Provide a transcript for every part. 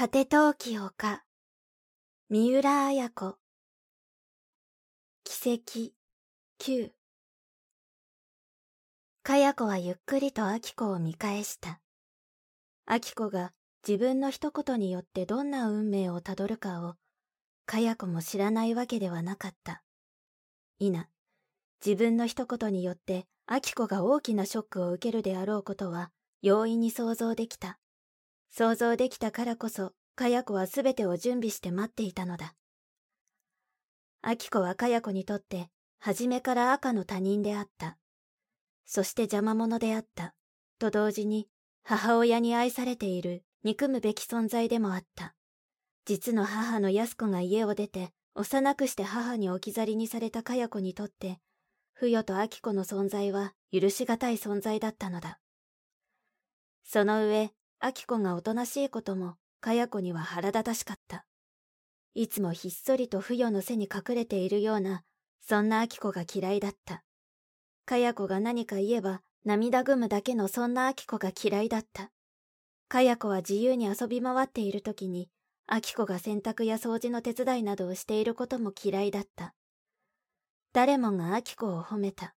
果て陶器丘三浦綾子。奇跡9かや子はゆっくりと明子を見返した。明子が自分の一言によってどんな運命をたどるかをかや子も知らないわけではなかった。いな。自分の一言によって明子が大きなショックを受けるであろうことは容易に想像できた。想像できたからこそ、かや子はすべてを準備して待っていたのだ。あきこはかや子にとって、初めから赤の他人であった。そして邪魔者であった。と同時に、母親に愛されている、憎むべき存在でもあった。実の母の安子が家を出て、幼くして母に置き去りにされたかや子にとって、不与とき子の存在は許しがたい存在だったのだ。その上、秋子がおとなしいことも、かや子には腹立たしかった。いつもひっそりと不与の背に隠れているような、そんな秋子が嫌いだった。かや子が何か言えば、涙ぐむだけのそんな秋子が嫌いだった。かや子は自由に遊び回っている時に、秋子が洗濯や掃除の手伝いなどをしていることも嫌いだった。誰もが秋子を褒めた。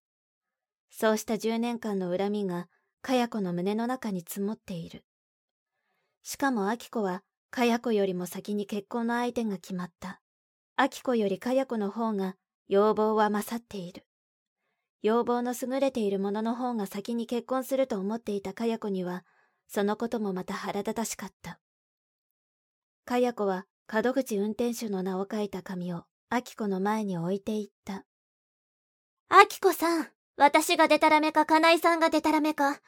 そうした10年間の恨みが、かや子の胸の中に積もっている。しかも秋子は、かや子よりも先に結婚の相手が決まった。秋子よりかや子の方が、要望は勝っている。要望の優れている者の方が先に結婚すると思っていたかや子には、そのこともまた腹立たしかった。かや子は、門口運転手の名を書いた紙を、秋子の前に置いていった。秋子さん、私がデタラメか金井さんがデタラメか、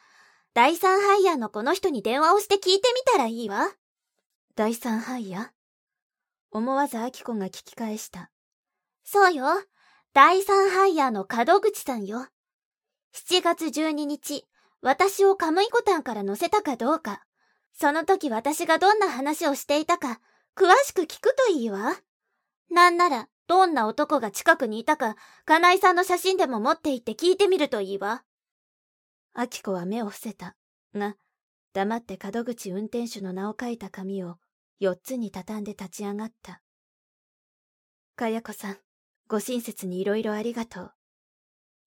第三ハイヤーのこの人に電話をして聞いてみたらいいわ。第三ハイヤー？思わずアキコが聞き返した。そうよ。第三ハイヤーの門口さんよ。7月12日、私をカムイコタンから乗せたかどうか。その時私がどんな話をしていたか、詳しく聞くといいわ。なんなら、どんな男が近くにいたか、金井さんの写真でも持って行って聞いてみるといいわ。アキコは目を伏せた。が、黙って門口運転手の名を書いた紙を四つに畳んで立ち上がった。かやこさん、ご親切にいろいろありがとう。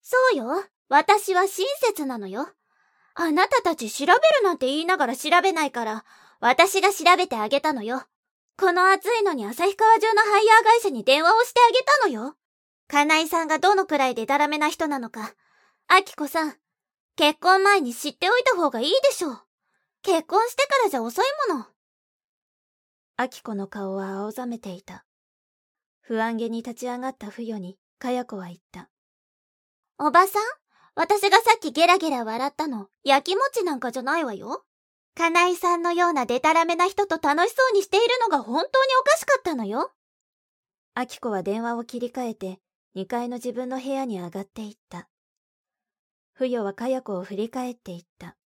そうよ。私は親切なのよ。あなたたち調べるなんて言いながら調べないから、私が調べてあげたのよ。この暑いのに旭川中のハイヤー会社に電話をしてあげたのよ。金井さんがどのくらいでたらめな人なのか。あきこさん、結婚前に知っておいた方がいいでしょう。結婚してからじゃ遅いもの。アキコの顔は青ざめていた。不安げに立ち上がった不与に、かや子は言った。おばさん私がさっきゲラゲラ笑ったの、焼き餅なんかじゃないわよ。金井さんのようなデタラメな人と楽しそうにしているのが本当におかしかったのよ。アキコは電話を切り替えて、2階の自分の部屋に上がっていった。不与はかや子を振り返っていった。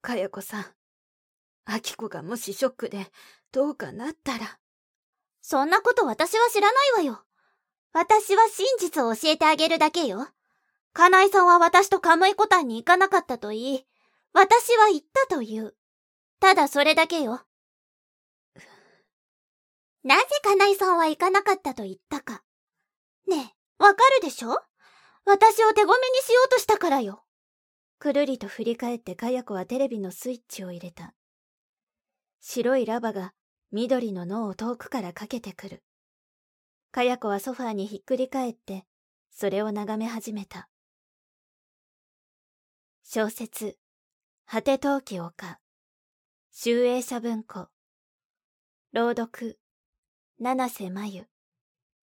かや子さん、あきこがもしショックでどうかなったら。そんなこと私は知らないわよ。私は真実を教えてあげるだけよ。金井さんは私とカムイコタンに行かなかったと言い、私は行ったと言う。ただそれだけよ。なぜ金井さんは行かなかったと言ったか。ねえ、わかるでしょ？私を手ごめにしようとしたからよ。くるりと振り返ってかや子はテレビのスイッチを入れた。白いラバが緑の脳を遠くからかけてくる。かや子はソファーにひっくり返って、それを眺め始めた。小説、果て陶器丘、集英社文庫、朗読、七瀬真由。